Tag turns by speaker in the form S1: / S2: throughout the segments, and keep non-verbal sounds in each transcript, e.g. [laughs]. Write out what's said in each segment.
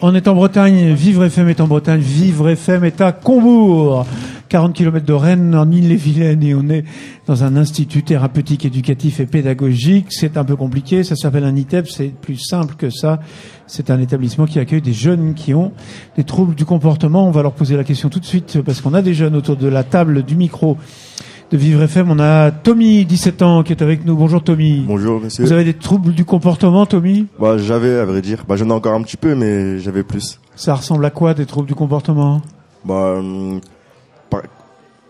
S1: On est en Bretagne, Vivre FM est en Bretagne, Vivre FM est à Combourg, 40 km de Rennes, en Ille-et-Vilaine, et on est dans un institut thérapeutique, éducatif et pédagogique. C'est un peu compliqué, ça s'appelle un ITEP, c'est plus simple que ça. C'est un établissement qui accueille des jeunes qui ont des troubles du comportement. On va leur poser la question tout de suite, parce qu'on a des jeunes autour de la table du micro de Vivre FM. On a Tommy, 17 ans, qui est avec nous. Bonjour Tommy.
S2: Bonjour monsieur.
S1: Vous avez des troubles du comportement, Tommy?
S2: Bah j'avais à vrai dire. Bah j'en ai encore un petit peu mais j'avais plus.
S1: Ça ressemble à quoi des troubles du comportement?
S2: Bah hum, par-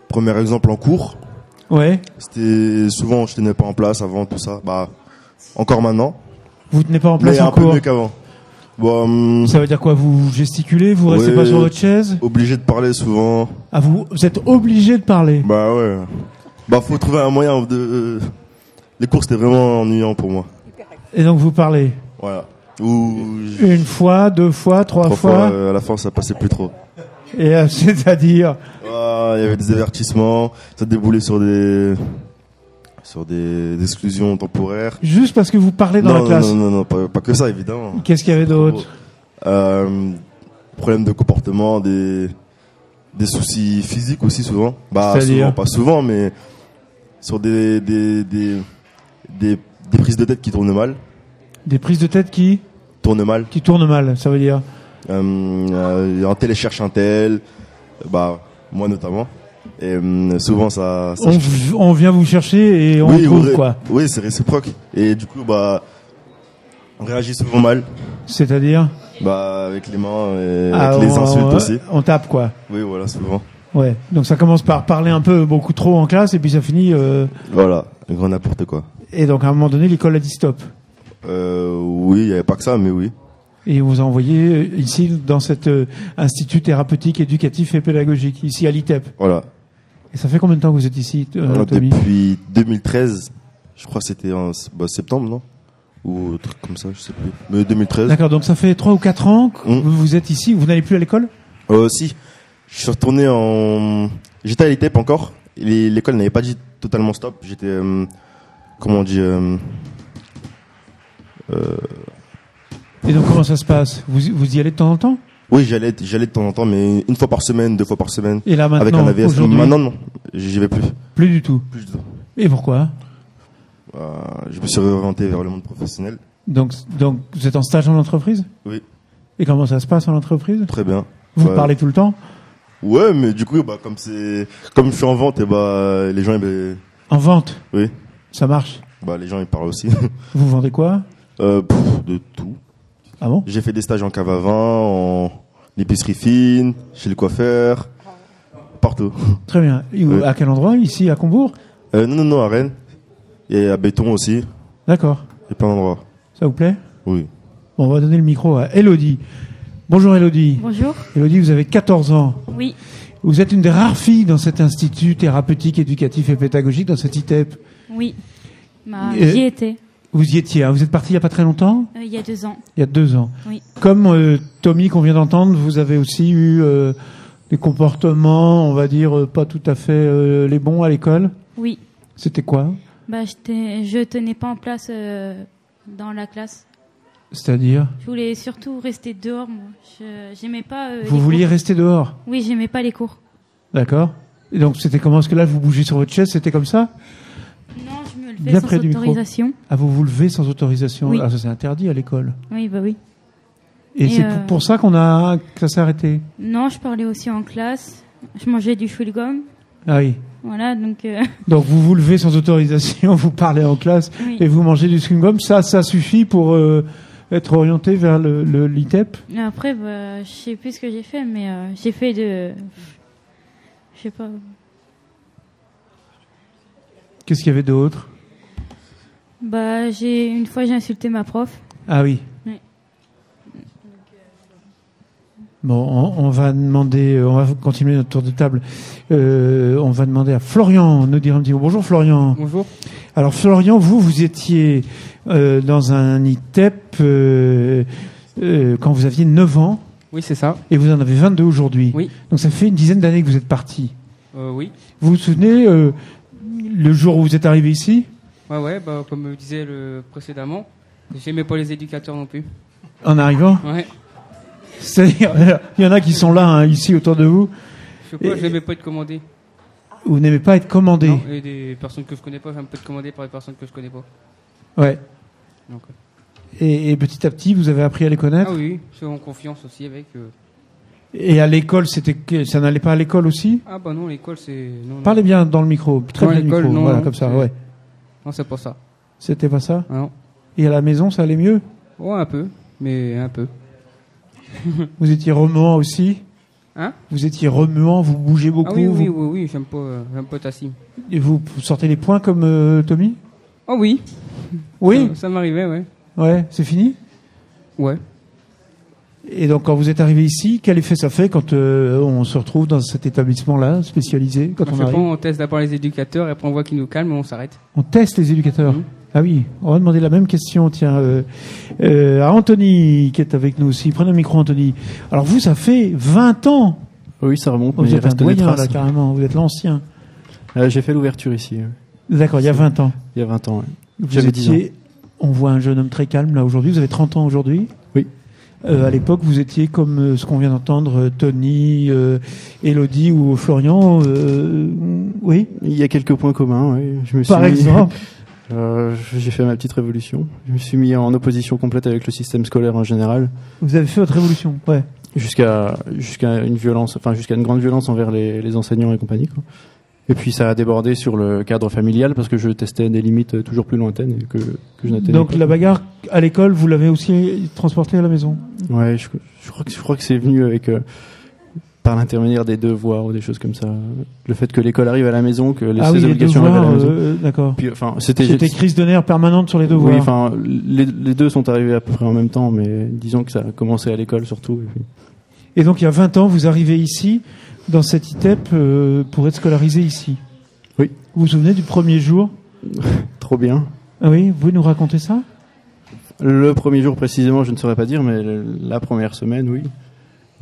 S2: premier exemple en cours,
S1: Ouais.
S2: c'était souvent je tenais pas en place avant tout ça. Bah encore maintenant,
S1: Vous tenez pas en place
S2: mais
S1: en
S2: un peu
S1: cours
S2: mieux qu'avant. Bah hum,
S1: Ça veut dire quoi? Vous gesticulez? Vous restez
S2: Ouais.
S1: pas sur votre chaise?
S2: Obligé de parler souvent.
S1: Ah, vous, vous êtes obligé de parler?
S2: Bah ouais. Bah faut trouver un moyen de euh, les cours c'était vraiment ennuyant pour moi.
S1: Et donc vous parlez
S2: Voilà. Ou
S1: une fois, deux fois, trois,
S2: trois
S1: fois,
S2: fois euh, à la fin ça passait plus trop.
S1: Et euh, [laughs] c'est-à-dire
S2: il y avait des avertissements, ça déboulait sur des sur des, des exclusions temporaires.
S1: juste parce que vous parlez dans
S2: non,
S1: la classe.
S2: non, non, non, pas, pas que ça évidemment.
S1: Qu'est-ce qu'il y avait d'autre
S2: Euh, problèmes de comportement, des des soucis physiques aussi souvent. Bah souvent, pas souvent, mais sur des des, des des des prises de tête qui tournent mal,
S1: Des prises de tête qui
S2: tournent mal.
S1: qui tournent mal, ça veut dire.
S2: Euh, euh, un tel cherche un tel, bah moi notamment. Et euh, souvent ça, ça
S1: On, vient vous chercher et on
S2: oui,
S1: trouve quoi
S2: Oui, c'est réciproque. Et du coup, bah, on réagit souvent mal.
S1: C'est-à-dire
S2: Bah, avec les mains et
S1: Ah,
S2: avec les insultes
S1: on,
S2: aussi.
S1: On tape quoi.
S2: Oui, voilà, souvent.
S1: Ouais. Donc ça commence par parler un peu beaucoup trop en classe et puis ça finit. euh,
S2: Voilà, grand n'importe quoi.
S1: et donc à un moment donné, l'école a dit stop.
S2: Euh, oui, il n'y avait pas que ça, mais oui.
S1: Et on vous a envoyé euh, ici dans cet euh, institut thérapeutique, éducatif et pédagogique, ici à l'ITEP.
S2: Voilà.
S1: Et ça fait combien de temps que vous êtes ici, euh,
S2: Alors,
S1: Tommy
S2: depuis 2013, je crois que c'était en bah, septembre, non? Ou un truc comme ça, je sais plus. Mais 2013.
S1: D'accord, donc ça fait trois ou quatre ans que
S2: Mm.
S1: vous, vous êtes ici, vous n'allez plus à l'école?
S2: Euh, si, je suis retourné en... J'étais à l'ITEP encore. L'école n'avait pas dit totalement stop. J'étais... euh, comment on dit euh,
S1: Et donc comment ça se passe? Vous, vous y allez de temps en temps?
S2: Oui, j'allais, j'allais de temps en temps, mais une fois par semaine, deux fois par semaine,
S1: Et là
S2: avec
S1: maintenant,
S2: un AVS. Maintenant, non, j'y vais plus.
S1: plus du tout?
S2: Plus du tout.
S1: Et pourquoi?
S2: Euh, je me suis orienté vers le monde professionnel.
S1: donc, donc vous êtes en stage en entreprise?
S2: Oui,
S1: Et comment ça se passe en entreprise?
S2: Très bien.
S1: Vous
S2: Ouais.
S1: parlez tout le temps?
S2: Ouais, mais du coup, bah, comme c'est, comme je suis en vente, et bah, les gens, eh ben,
S1: En vente
S2: oui,
S1: Ça marche
S2: bah, les gens, ils parlent aussi. [laughs]
S1: Vous vendez quoi?
S2: Euh, pff, de tout.
S1: Ah bon?
S2: J'ai fait des stages en cave à vin, en épicerie fine, chez le coiffeur, partout. [laughs]
S1: Très bien. Et où-. À quel endroit? Ici, à Combourg?
S2: Euh, non, non, non, à Rennes. Et à Béton aussi.
S1: D'accord.
S2: A plein d'endroits.
S1: Ça vous plaît?
S2: Oui.
S1: Bon, on va donner le micro à Elodie. Bonjour Elodie.
S3: Bonjour.
S1: Elodie, vous avez 14 ans.
S3: Oui,
S1: Vous êtes une des rares filles dans cet institut thérapeutique, éducatif et pédagogique, dans cet ITEP.
S3: oui. Bah, J'y étais
S1: Vous y étiez, hein. vous êtes parti il n'y a pas très longtemps?
S3: Euh, il y a deux ans.
S1: Il y a deux ans.
S3: Oui.
S1: Comme euh, Tommy qu'on vient d'entendre, vous avez aussi eu euh, des comportements, on va dire, pas tout à fait les bons à l'école.
S3: Oui.
S1: C'était quoi?
S3: Bah, je tenais pas en place dans la classe.
S1: C'est-à-dire
S3: Je voulais surtout rester dehors. Moi. Je j'aimais pas. euh,
S1: Vous
S3: les
S1: vouliez
S3: cours.
S1: rester dehors
S3: Oui, j'aimais pas les cours.
S1: D'accord Et donc c'était comment Est-ce que là vous bougez sur votre chaise C'était comme ça
S3: Non, je me levais
S1: Bien
S3: sans
S1: près du micro.
S3: autorisation.
S1: Ah, vous vous levez sans autorisation
S3: Oui.
S1: Ah, ça c'est interdit à l'école.
S3: Oui, bah oui.
S1: Et,
S3: Et,
S1: c'est
S3: euh,
S1: pour, pour ça qu'on a que ça s'est arrêté.
S3: Non, je parlais aussi en classe. Je mangeais du chewing-gum.
S1: Ah oui.
S3: Voilà, donc euh, [laughs]
S1: Donc vous vous levez sans autorisation, [laughs] vous parlez en classe
S3: oui.
S1: et vous mangez du chewing-gum. Ça, ça suffit pour euh, être orienté vers le, le l'ITEP.
S3: Après, bah, je sais plus ce que j'ai fait, mais euh, j'ai fait de. Je sais pas.
S1: Qu'est-ce qu'il y avait d'autre?
S3: Bah, j'ai une fois j'ai insulté ma prof.
S1: Ah oui.
S3: Oui.
S1: Bon, on, va demander, euh, on va continuer notre tour de table. Euh, on va demander à Florian nous dire un petit mot. Bonjour Florian.
S4: Bonjour.
S1: Alors Florian, vous, vous étiez euh, dans un ITEP euh, quand vous aviez 9 ans
S4: Oui, c'est ça.
S1: et vous en avez 22 aujourd'hui.
S4: Oui.
S1: Donc ça fait une dizaine d'années que vous êtes parti.
S4: Oui.
S1: Vous vous souvenez le jour où vous êtes arrivé ici?
S4: Ouais, ouais, bah, comme je disais le précédemment, j'aimais pas les éducateurs non plus.
S1: En arrivant?
S4: Ouais.
S1: C'est-à-dire, il y en a qui sont là, hein, ici, autour de vous.
S4: Je sais pas,
S1: Et-
S4: je n'aimais pas être commandé.
S1: Vous n'aimez pas être commandé.
S4: Non, et des personnes que je connais pas, j'aime pas être commandé par des personnes que je connais pas.
S1: Ouais.
S4: Donc, euh,
S1: Et, et petit à petit, vous avez appris à les connaître?
S4: ah oui, je suis en confiance aussi avec. euh,
S1: Et à l'école, c'était que- ça n'allait pas à l'école aussi?
S4: Ah bah non, l'école c'est. Non, non.
S1: Parlez bien dans le micro, très
S4: Non,
S1: du
S4: l'école,
S1: micro,
S4: non,
S1: voilà,
S4: non,
S1: comme ça,
S4: c'est-
S1: ouais.
S4: Non, c'est pas ça.
S1: C'était pas ça?
S4: Ah non.
S1: Et à la maison, ça allait mieux?
S4: Ouais, un peu, mais un peu. [laughs]
S1: Vous étiez remuant aussi
S4: Hein
S1: Vous étiez remuant, vous bougez beaucoup,
S4: Ah oui, oui,
S1: vous,
S4: oui, oui, j'aime pas, j'aime pas
S1: et vous sortez les points comme euh, Tommy?
S4: Ah oui.
S1: Oui
S4: Ça, ça m'arrivait, ouais.
S1: Ouais, c'est fini?
S4: Ouais.
S1: Et donc, quand vous êtes arrivé ici, quel effet ça fait quand euh, on se retrouve dans cet établissement-là, spécialisé, quand
S4: On
S1: on
S4: fait pas,
S1: arrive?
S4: on teste d'abord les éducateurs, et après on voit qu'ils nous calment, et on s'arrête.
S1: On teste les éducateurs.
S4: Mhm.
S1: Ah oui, on va demander la même question, tiens, euh, euh, à Anthony, qui est avec nous aussi. Prenez le micro, Anthony. Alors vous, ça fait 20 ans
S5: Oui, ça remonte,
S1: Oh,
S5: mais
S1: Vous
S5: il
S1: êtes un
S5: des
S1: doyen,
S5: traces.
S1: là, carrément. Vous êtes l'ancien.
S5: Euh, J'ai fait l'ouverture ici,
S1: D'accord, il y a 20 ans.
S5: il y a 20 ans.
S1: Vous
S5: J'avais 10
S1: étiez, on voit un jeune homme très calme, là, aujourd'hui. Vous avez 30 ans aujourd'hui
S5: Oui.
S1: Euh, à l'époque, vous étiez comme euh, ce qu'on vient d'entendre, euh, Tony, Elodie ou Florian. oui,
S5: Il y a quelques points communs. oui. Je me suis
S1: par
S5: mis-
S1: exemple. [laughs]
S5: Euh, J'ai fait ma petite révolution. Je me suis mis en opposition complète avec le système scolaire en général,
S1: Vous avez fait votre révolution. Ouais.
S5: jusqu'à jusqu'à une violence, enfin jusqu'à une grande violence envers les, les enseignants et compagnie. Quoi. Et puis ça a débordé sur le cadre familial parce que je testais des limites toujours plus lointaines que, que je n'atteignais
S1: Donc
S5: pas.
S1: la bagarre à l'école, vous l'avez aussi transportée à la maison?
S5: Ouais, je, je crois que je crois que c'est venu avec euh, par l'intermédiaire des devoirs ou des choses comme ça. Le fait que l'école arrive à la maison, que les,
S1: Ah
S5: ses
S1: oui, les
S5: obligations arrivent à
S1: devoirs,
S5: la maison.
S1: euh, d'accord.
S5: Enfin, c'était
S1: C'était crise de nerfs permanente sur les devoirs.
S5: Oui, enfin, les, les deux sont arrivés à peu près en même temps, mais disons que ça a commencé à l'école surtout. et puis-
S1: Et donc il y a 20 ans, vous arrivez ici, dans cette ITEP, euh, pour être scolarisé ici.
S5: Oui.
S1: Vous vous souvenez du premier jour [laughs]
S5: Trop bien.
S1: Ah oui, vous pouvez nous raconter ça?
S5: Le premier jour précisément, je ne saurais pas dire, mais la première semaine, oui.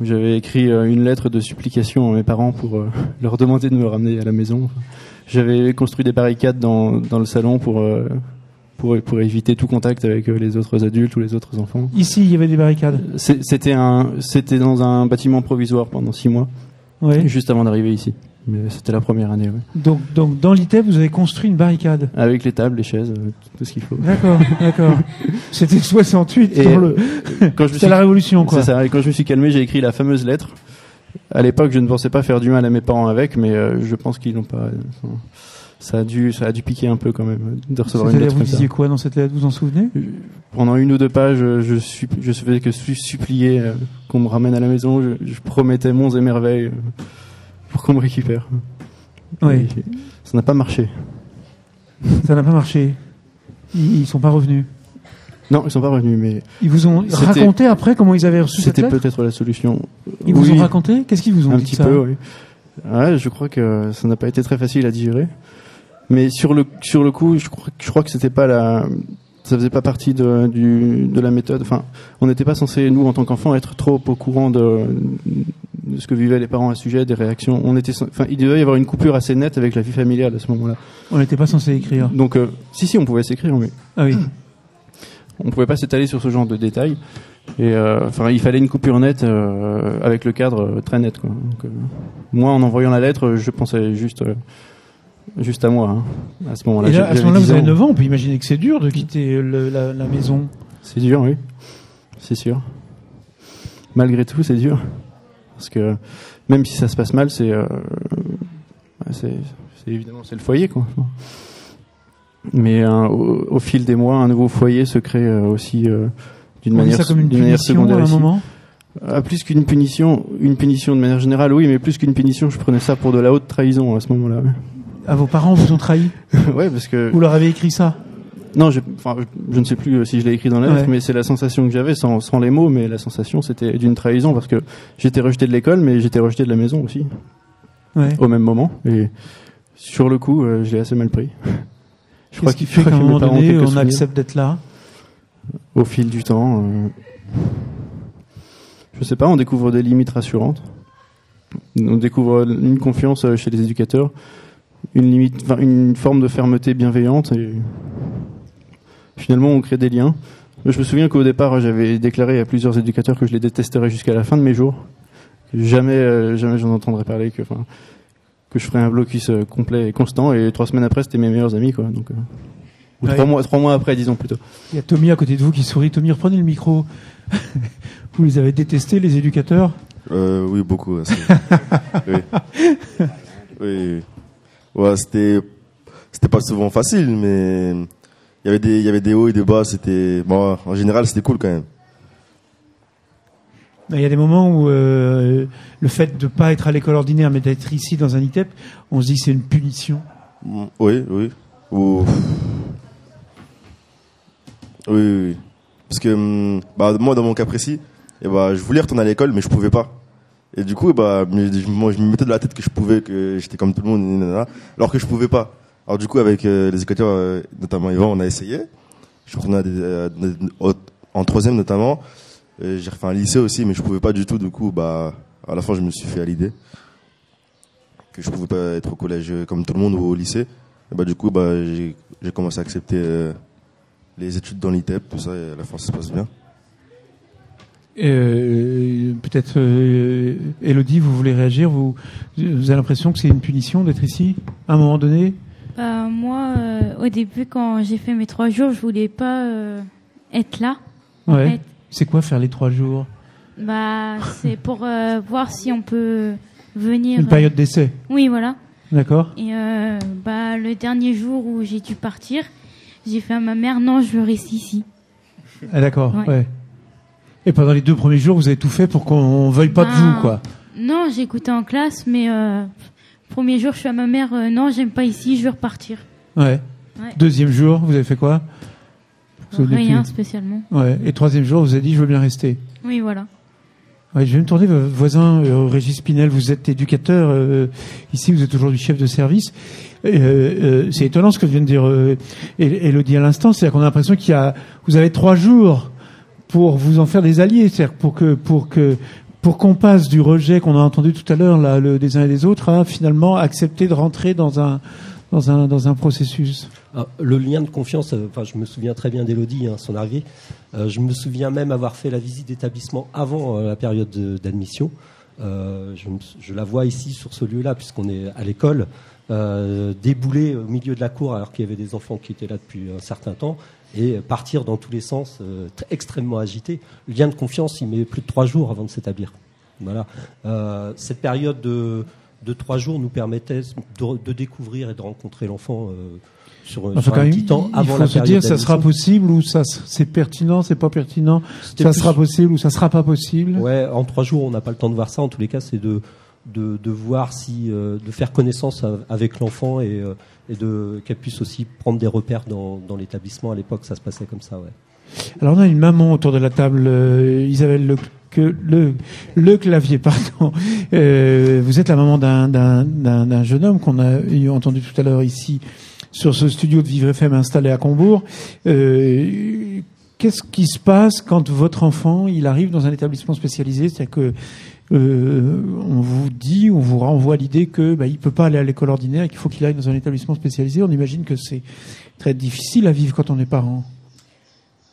S5: J'avais écrit euh, une lettre de supplication à mes parents pour euh, [laughs] leur demander de me ramener à la maison. J'avais construit des barricades dans, dans le salon pour, euh, pour, pour éviter tout contact avec les autres adultes ou les autres enfants.
S1: Ici, il y avait des barricades.
S5: C'était dans un bâtiment provisoire pendant six mois,
S1: Ouais.
S5: juste avant d'arriver ici. Mais c'était la première année, ouais.
S1: Donc, donc dans l'ITEP, vous avez construit une barricade.
S5: Avec les tables, les chaises, euh, tout ce qu'il faut.
S1: D'accord, d'accord. [laughs] C'était 68
S5: Et
S1: le...
S5: Quand je suis,
S1: la révolution, quoi.
S5: c'est ça. Et quand je me suis calmé, j'ai écrit la fameuse lettre. À l'époque, je ne pensais pas faire du mal à mes parents avec, mais euh, je pense qu'ils n'ont pas. ça a dû, ça a dû piquer un peu quand même de recevoir une lettre
S1: vous
S5: comme ça.
S1: disiez quoi dans cette lettre? Vous vous en souvenez?
S5: Pendant une ou deux pages, euh, je suis, je faisais que su- supplier euh, qu'on me ramène à la maison. Je, je promettais monts et merveilles euh, pour qu'on me récupère.
S1: Oui.
S5: Ça n'a pas marché.
S1: Ça n'a pas marché. Ils, ils sont pas revenus.
S5: Non, ils sont pas revenus, mais
S1: Ils vous ont
S5: C'était-
S1: raconté après comment ils avaient reçu cette
S5: c'était
S1: lettre
S5: peut-être la solution.
S1: Ils vous
S5: Oui.
S1: ont raconté? Qu'est-ce qu'ils vous ont
S5: un
S1: dit
S5: petit
S1: ça
S5: peu, oui. Ouais, je crois que ça n'a pas été très facile à digérer. Mais sur le sur le coup, je crois, je crois que c'était pas la, ça faisait pas partie de du de la méthode. Enfin, on n'était pas censé nous en tant qu'enfants être trop au courant de, de ce que vivaient les parents à ce sujet, des réactions. On était, enfin, il devait y avoir une coupure assez nette avec la vie familiale à ce moment-là.
S1: On n'était pas censé écrire.
S5: Donc, euh, si si, on pouvait s'écrire, mais
S1: Ah oui.
S5: on pouvait pas s'étaler sur ce genre de détails. Et euh, enfin, il fallait une coupure nette euh, avec le cadre très net. Quoi. Donc, moi, en envoyant la lettre, je pensais juste, juste à moi. hein, à ce moment-là,
S1: Et là, à ce moment-là,
S5: 10
S1: vous avez
S5: ans.
S1: 9 ans. On peut imaginer que c'est dur de quitter le- la, la maison.
S5: C'est dur, oui. C'est sûr. Malgré tout, c'est dur. Parce que même si ça se passe mal, c'est, euh, évidemment c'est le foyer, quoi. Mais euh, au, au fil des mois, un nouveau foyer se crée euh, aussi d'une manière,
S1: ça comme une
S5: manière
S1: punition
S5: secondaire
S1: à un moment.
S5: Ah, plus qu'une punition, une punition de manière générale, oui, mais plus qu'une punition, je prenais ça pour de la haute trahison à ce moment-là.
S1: À vos parents vous ont trahi. [laughs]
S5: ouais, parce que
S1: Vous leur avez écrit ça.
S5: Non, je, enfin, je ne sais plus euh, si je l'ai écrit dans la lettre,
S1: Ouais.
S5: mais c'est la sensation que j'avais sans, sans les mots, mais la sensation c'était d'une trahison parce que j'étais rejeté de l'école, mais j'étais rejeté de la maison aussi
S1: Ouais.
S5: au même moment. Et sur le coup, euh, j'ai assez mal pris. Je
S1: Qu'est-ce qui
S5: que- je
S1: fait
S5: crois
S1: qu'à un moment donné, on accepte d'être là?
S5: Au fil du temps. euh, je sais pas, on découvre des limites rassurantes. On découvre une confiance euh, chez les éducateurs, une limite, une forme de fermeté bienveillante et finalement on crée des liens. Je me souviens qu'au départ, j'avais déclaré à plusieurs éducateurs que je les détesterais jusqu'à la fin de mes jours. Jamais, euh, jamais j'en entendrais parler que, enfin, que je ferais un blocus euh, complet et constant. Et trois semaines après, c'était mes meilleurs amis, quoi. Donc, euh, ou
S1: Ouais.
S5: trois mois, trois mois après, disons plutôt.
S1: Il y a Tommy à côté de vous qui sourit. Tommy, reprenez le micro. [laughs] vous les avez détestés, les éducateurs?
S2: Euh, oui, beaucoup. [laughs] oui. oui. Ouais, c'était, c'était pas souvent facile, mais il y avait des, il y avait des hauts et des bas. C'était, bon, en général, c'était cool quand même.
S1: Il y a des moments où euh, le fait de pas être à l'école ordinaire mais d'être ici dans un ITEP, on se dit c'est une punition.
S2: Mm, Oui, oui. Ou- Oui, oui, oui. Parce que hum, bah, moi, dans mon cas précis, eh bah, je voulais retourner à l'école, mais je pouvais pas. Et du coup, eh bah, je, moi, je me mettais de la tête que je pouvais, que j'étais comme tout le monde, alors que je pouvais pas. Alors du coup, avec euh, les éducateurs, euh, notamment Yvan, on a essayé. Je suis retourné au- en troisième notamment. J'ai refait un lycée aussi, mais je pouvais pas du tout. Du coup, bah, à la fin, je me suis fait à l'idée que je pouvais pas être au collège euh, comme tout le monde ou au lycée. Et bah, du coup, bah, j'ai commencé à accepter euh, les études dans l'ITEP, tout ça, et à la fin, ça se passe bien.
S1: Euh, Peut-être, euh, Elodie, vous voulez réagir? Vous, vous avez l'impression que c'est une punition d'être ici à un moment donné?
S3: Bah, moi, euh, au début, quand j'ai fait mes trois jours, je voulais pas euh, être là.
S1: Ouais.
S3: fait.
S1: C'est quoi faire les trois jours?
S3: Bah, c'est pour euh, voir si on peut venir.
S1: Une période d'essai,
S3: Oui, voilà.
S1: d'accord
S3: Et bah, le dernier jour où j'ai dû partir, j'ai fait à ma mère non, je veux rester ici.
S1: Ah, D'accord, ouais.
S3: Ouais.
S1: Et pendant les deux premiers jours, vous avez tout fait pour qu'on veuille pas de
S3: Ben,
S1: vous, quoi.
S3: Non, j'ai écouté en classe, mais premier jour, je suis à ma mère euh, non, j'aime pas ici, je veux repartir.
S1: Ouais.
S3: Ouais.
S1: Deuxième jour, vous avez fait quoi? Vous
S3: Rien
S1: plus
S3: spécialement.
S1: Ouais. Et troisième jour, vous avez dit je veux bien rester.
S3: Oui, voilà.
S1: Ouais, je vais me tourner vers votre voisin euh, Régis Pinel. Vous êtes éducateur euh, ici, vous êtes aujourd'hui chef de service. Euh, c'est étonnant ce que vient de dire El- Elodie à l'instant, c'est-à-dire qu'on a l'impression qu'il y a, vous avez trois jours pour vous en faire des alliés, c'est-à-dire pour que pour que pour qu'on passe du rejet qu'on a entendu tout à l'heure là, des uns et des autres, à finalement accepter de rentrer dans un dans un dans un processus.
S6: Ah, le lien de confiance, euh, enfin, je me souviens très bien d'Elodie, hein, son arrivée. Euh, je me souviens même avoir fait la visite d'établissement avant euh, la période de- d'admission. Je, la vois ici sur ce lieu-là, puisqu'on est à l'école, débouler au milieu de la cour alors qu'il y avait des enfants qui étaient là depuis un certain temps et partir dans tous les sens, euh, très- extrêmement agité. Le lien de confiance, il met plus de trois jours avant de s'établir. Voilà. Euh, cette période de, de trois jours nous permettait de, de découvrir et de rencontrer l'enfant euh, sur,
S1: Enfin,
S6: sur un petit temps
S1: il
S6: avant
S1: faut
S6: la
S1: se dire ça sera possible ou ça c'est pertinent, c'est pas pertinent, ça
S6: plus-
S1: sera possible ou ça sera pas possible?
S6: Ouais, en trois jours, on n'a pas le temps de voir ça. En tous les cas, c'est de, de, de voir si, euh, de faire connaissance avec l'enfant et, euh, et de qu'elle puisse aussi prendre des repères dans, dans l'établissement. À l'époque, ça se passait comme ça, ouais.
S1: Alors on a une maman autour de la table, euh, Isabelle le, que, le, le clavier, pardon. Euh, vous êtes la maman d'un- d'un d'un- jeune homme qu'on a eu entendu tout à l'heure ici sur ce studio de Vivre FM installé à Combourg. Qu'est-ce qui se passe quand votre enfant il arrive dans un établissement spécialisé, c'est-à-dire que euh, on vous dit, on vous renvoie l'idée que bah, il peut pas aller à l'école ordinaire qu'il faut qu'il aille dans un établissement spécialisé. On imagine que c'est très difficile à vivre quand on est parent.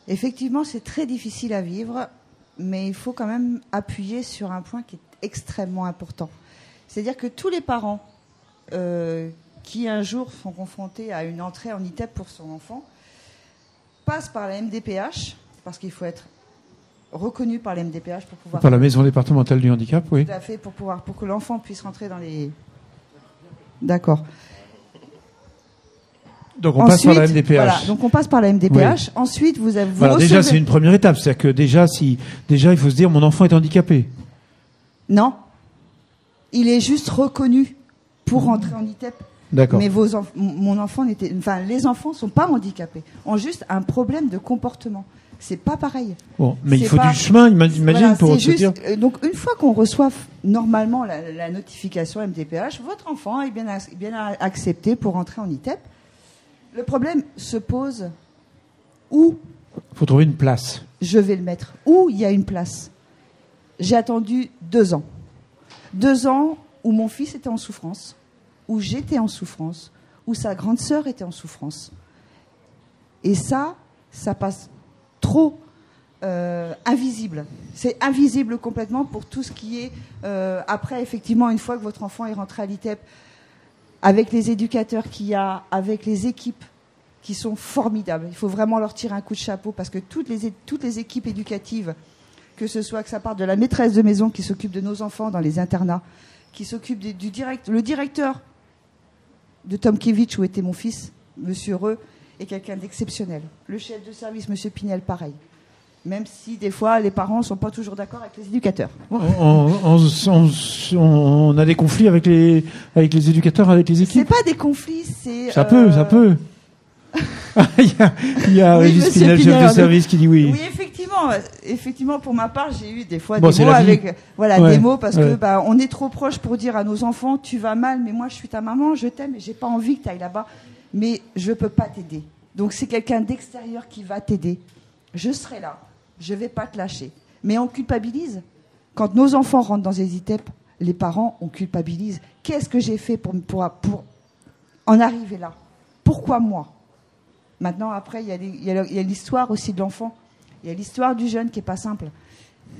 S7: Effectivement, c'est très difficile à vivre, mais il faut quand même appuyer sur un point qui est extrêmement important. C'est-à-dire que tous les parents euh, qui un jour sont confrontés à une entrée en ITEP pour son enfant passent par la MDPH, parce qu'il faut être reconnu par la MDPH pour pouvoir
S1: Par la maison départementale du handicap, oui.
S7: tout à fait pour pouvoir pour que l'enfant puisse rentrer dans les. D'accord.
S1: Donc on passe par la MDPH.
S7: Voilà, donc on passe par la MDPH. Ensuite, vous avez. Vous
S1: Alors déjà, c'est une première étape, c'est-à-dire que déjà, si déjà, il faut se dire, mon enfant est handicapé.
S7: Non. Il est juste reconnu pour rentrer en ITEP.
S1: D'accord.
S7: Mais vos enf- mon mon enfant n'était, enfin, les enfants sont pas handicapés, ont juste un problème de comportement. C'est pas pareil.
S1: Bon, mais il faut
S7: pas-
S1: du chemin, ima- imagine,
S7: Voilà,
S1: pour
S7: juste-
S1: dire.
S7: euh, donc une fois qu'on reçoit normalement la, la notification MDPH, votre enfant est bien, bien accepté pour entrer en ITEP. Le problème se pose où?
S1: Faut trouver une place.
S7: je vais le mettre, où il y a une place? J'ai attendu deux ans. Deux ans où mon fils était en souffrance, où j'étais en souffrance, où sa grande sœur était en souffrance. Et ça, ça passe trop euh, invisible. C'est invisible complètement pour tout ce qui est euh, après, effectivement, une fois que votre enfant est rentré à l'ITEP, avec les éducateurs qu'il y a, avec les équipes qui sont formidables. Il faut vraiment leur tirer un coup de chapeau parce que toutes les, toutes les équipes éducatives, que ce soit que ça parte de la maîtresse de maison qui s'occupe de nos enfants dans les internats, qui s'occupe du direct, le directeur de Tomkiewicz où était mon fils, Monsieur Reux, est quelqu'un d'exceptionnel. Le chef de service, Monsieur Pinel, pareil même si des fois les parents ne sont pas toujours d'accord avec les éducateurs.
S1: On, a des conflits avec les, avec les éducateurs, avec les équipes
S7: C'est pas des conflits, c'est...
S1: Ça peut, ça euh, peut. [laughs] il y a, il y a Régis Pinel, chef de service, qui dit oui.
S7: Oui, effectivement, effectivement, pour ma part, j'ai eu des fois des mots avec, voilà, des mots parce que bah, on est trop proche pour dire à nos enfants, tu vas mal, mais moi je suis ta maman, je t'aime, et j'ai pas envie que tu ailles là-bas, mais je peux pas t'aider. Donc c'est quelqu'un d'extérieur qui va t'aider. Je serai là je ne vais pas te lâcher. Mais on culpabilise. Quand nos enfants rentrent dans les ITEP, les parents, on culpabilise. Qu'est-ce que j'ai fait pour, pour, en arriver là? Pourquoi moi? Maintenant, après, il y a l'histoire aussi de l'enfant. Il y a l'histoire du jeune qui n'est pas simple.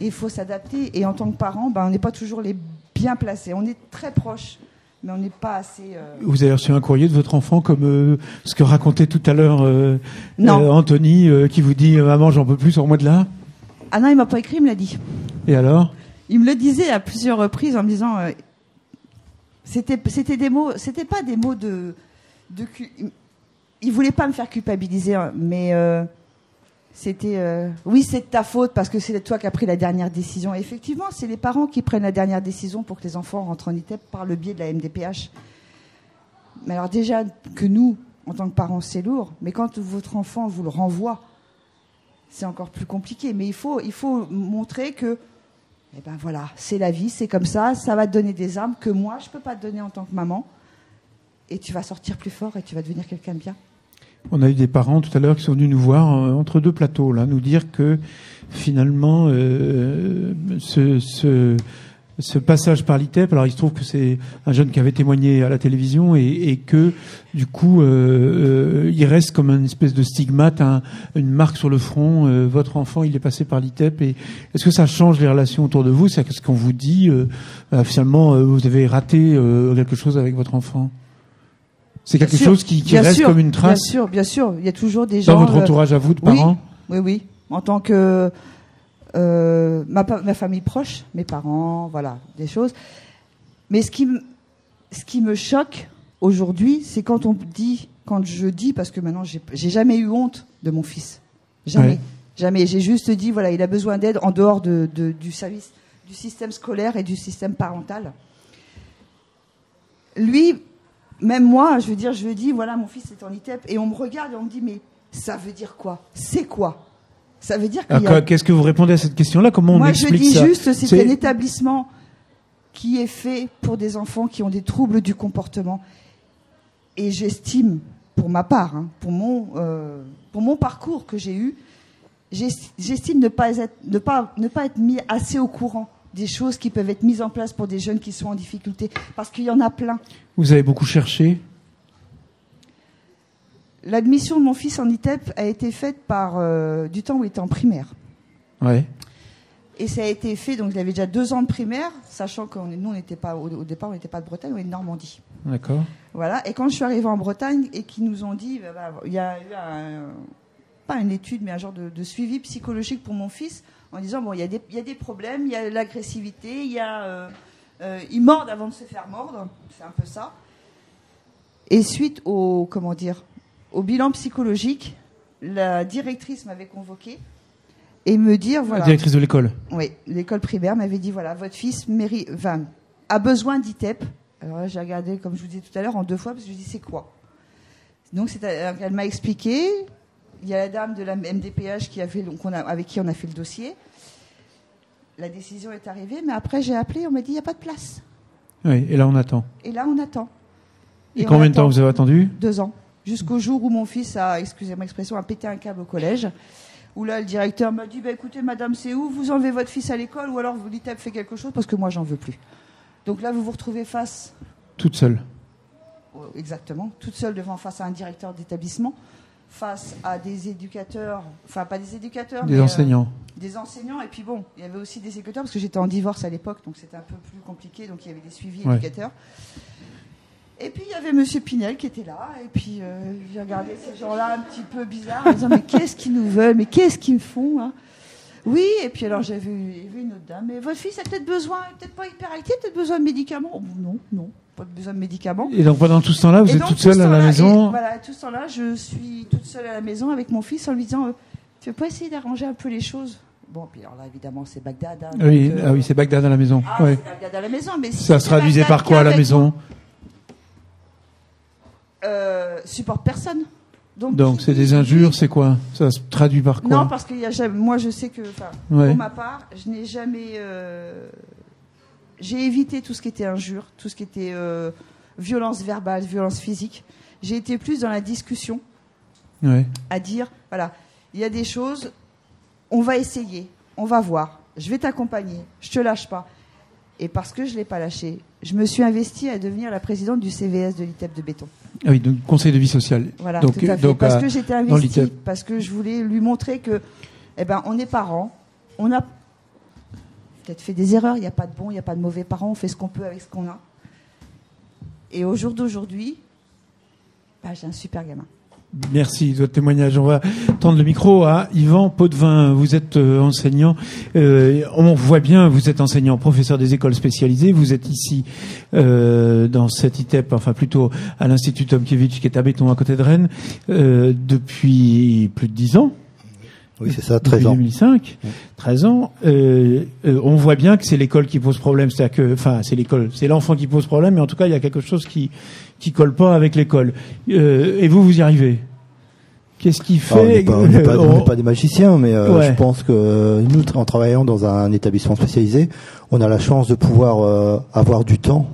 S7: Il faut s'adapter. Et en tant que parent, ben, on n'est pas toujours les bien placés. On est très proches mais on n'est pas assez. Euh,
S1: Vous avez reçu un courrier de votre enfant, comme euh, ce que racontait tout à l'heure euh, Anthony, qui vous dit Maman, j'en peux plus, sors-moi de là
S7: Ah non, il m'a pas écrit, il me l'a dit.
S1: Et alors?
S7: Il me le disait à plusieurs reprises en me disant C'était c'était des mots, c'était pas des mots de. de il voulait pas me faire culpabiliser, hein, mais c'était euh, oui, c'est de ta faute parce que c'est toi qui as pris la dernière décision. effectivement, c'est les parents qui prennent la dernière décision pour que les enfants rentrent en ITEP par le biais de la MDPH. Mais alors déjà que nous, en tant que parents, c'est lourd. Mais quand votre enfant vous le renvoie, c'est encore plus compliqué. Mais il faut, il faut montrer que, eh ben voilà, c'est la vie, c'est comme ça. Ça va te donner des armes que moi, je peux pas te donner en tant que maman. Et tu vas sortir plus fort et tu vas devenir quelqu'un de bien.
S1: On a eu des parents tout à l'heure qui sont venus nous voir euh, entre deux plateaux, là, nous dire que finalement, euh, ce, passage par l'ITEP, alors il se trouve que c'est un jeune qui avait témoigné à la télévision et, que du coup, euh, il reste comme une espèce de stigmate, un, une marque sur le front. votre enfant, il est passé par l'ITEP. Est-ce que ça change les relations autour de vous? C'est ce qu'on vous dit finalement, vous avez raté quelque chose avec votre enfant? C'est quelque chose qui, reste comme une trace.
S7: Bien sûr, bien sûr. Il y a toujours des gens.
S1: Dans votre euh, entourage à vous de parents.
S7: Oui, oui. En tant que euh, ma, ma, famille proche, mes parents, voilà, des choses. Mais ce qui, ce qui me choque aujourd'hui, c'est quand on dit, quand je dis, parce que maintenant j'ai jamais eu honte de mon fils, jamais, jamais. J'ai juste dit, voilà, il a besoin d'aide en dehors de, du service, du système scolaire et du système parental. Lui, même moi, je veux dire, je dis, voilà, mon fils est en ITEP, et on me regarde et on me dit, mais ça veut dire quoi? C'est quoi? Ça veut dire
S1: Qu'est-ce que vous répondez à cette question-là? Comment on explique
S7: Moi, je dis juste, c'est un établissement qui est fait pour des enfants qui ont des troubles du comportement. Et j'estime, pour ma part, hein, pour, mon, euh, pour mon parcours que j'ai eu, j'estime ne pas, être, ne, pas, ne pas être mis assez au courant des choses qui peuvent être mises en place pour des jeunes qui sont en difficulté, parce qu'il y en a plein.
S1: Vous avez beaucoup cherché?
S7: L'admission de mon fils en ITEP a été faite par euh, du temps où il était en primaire.
S1: Ouais.
S7: Et ça a été fait, donc il avait déjà deux ans de primaire, sachant que nous, on n'était pas, au, départ, on n'était pas de Bretagne, on est de Normandie.
S1: D'accord.
S7: Voilà. Et quand je suis arrivée en Bretagne et qu'ils nous ont dit, bah, bah, il y a eu un, pas une étude, mais un genre de suivi psychologique pour mon fils, en disant bon, il y, a des, y a des problèmes, il y a l'agressivité, il y a. Euh, euh, ils mordent avant de se faire mordre, c'est un peu ça. Et suite au, comment dire, au bilan psychologique, la directrice m'avait convoqué et me dire voilà.
S1: La directrice de l'école.
S7: Oui, l'école primaire m'avait dit voilà, votre fils mérite, enfin, a besoin d'ITEP. Alors là, j'ai regardé, comme je vous disais tout à l'heure, en deux fois, parce que je lui dis c'est quoi? Donc, elle m'a expliqué, il y a la dame de la MDPH qui a fait, donc on a, avec qui on a fait le dossier. La décision est arrivée, mais après j'ai appelé, on m'a dit il n'y a pas de place.
S1: Oui, et là on attend.
S7: Et là on attend.
S1: Et, combien de temps vous avez attendu?
S7: Deux ans. Jusqu'au jour où mon fils a, excusez-moi l'expression, a pété un câble au collège. Où là, le directeur m'a dit bah, écoutez, madame, c'est où? Vous enlevez votre fils à l'école ou alors vous l'ITEP fait quelque chose parce que moi, j'en veux plus. Donc là, vous vous retrouvez face.
S1: Toute seule.
S7: Exactement, toute seule devant face à un directeur d'établissement face à des éducateurs, enfin pas des éducateurs,
S1: Des
S7: mais, euh,
S1: enseignants.
S7: des enseignants. Et puis bon, il y avait aussi des éducateurs parce que j'étais en divorce à l'époque, donc c'était un peu plus compliqué. Donc il y avait des suivis
S1: Ouais.
S7: éducateurs. Et puis il y avait Monsieur Pinel qui était là, et puis euh, j'ai regardé ces gens-là un petit peu bizarres, en disant mais qu'est-ce qu'ils nous veulent, mais qu'est-ce qu'ils me font hein? Oui, et puis alors j'ai vu, une autre dame, mais votre fils a peut-être besoin, peut-être pas hyperactif, peut-être besoin de médicaments? Oh, non, non, pas besoin de médicaments.
S1: Et donc pendant tout ce temps-là, vous
S7: Et
S1: êtes
S7: donc,
S1: toute seule à la maison.
S7: et Voilà, tout ce temps-là, je suis toute seule à la maison avec mon fils en lui disant euh, Tu veux pas essayer d'arranger un peu les choses? Bon, puis alors là, évidemment, c'est Bagdad. hein,
S1: Oui,
S7: donc, euh,
S1: ah oui, c'est Bagdad à la maison.
S7: ah,
S1: Ouais.
S7: c'est Bagdad à la maison. Mais si
S1: Ça se traduisait par quoi à la maison?
S7: Euh, Supporte personne. Donc,
S1: c'est des injures, c'est quoi? Ça se traduit par quoi?
S7: Non, parce qu'il y a jamais. Moi, je sais que,
S1: Ouais.
S7: pour ma part, je n'ai jamais. euh, J'ai évité tout ce qui était injure, tout ce qui était euh, violence verbale, violence physique. J'ai été plus dans la discussion.
S1: Ouais.
S7: à dire voilà, il y a des choses, on va essayer, on va voir, je vais t'accompagner, je te lâche pas. Et parce que je l'ai pas lâché, je me suis investie à devenir la présidente du CVS de l'ITEP de béton.
S1: Ah oui, donc conseil de vie sociale.
S7: Voilà,
S1: Donc,
S7: tout à fait.
S1: donc,
S7: parce que j'étais
S1: dans
S7: investie, parce que je voulais lui montrer que, eh ben, on est parents, on a peut-être fait des erreurs, il n'y a pas de bons, il n'y a pas de mauvais parents, on fait ce qu'on peut avec ce qu'on a. Et au jour d'aujourd'hui, bah, j'ai un super gamin.
S1: Merci de votre témoignage. On va tendre le micro à Yvan Potvin. Vous êtes euh, enseignant. Euh, on voit bien, vous êtes enseignant, professeur des écoles spécialisées. Vous êtes ici euh, dans cet ITEP, enfin plutôt à l'Institut Tomkiewicz qui est à Béton à côté de Rennes depuis plus de dix ans.
S8: Oui, c'est ça,
S1: depuis
S8: 13 ans.
S1: 2005, 13 ans. Euh, euh, on voit bien que c'est l'école qui pose problème, c'est-à-dire que, enfin, c'est l'école, c'est l'enfant qui pose problème, mais en tout cas, il y a quelque chose qui qui colle pas avec l'école. Euh, et vous, vous y arrivez? Qu'est-ce qui
S8: Ah, on n'est
S1: fait
S8: pas, on n'est pas- on
S1: on-
S8: n'est pas des magiciens, mais euh,
S1: Ouais.
S8: je pense que nous, en travaillant dans un établissement spécialisé, on a la chance de pouvoir euh, avoir du temps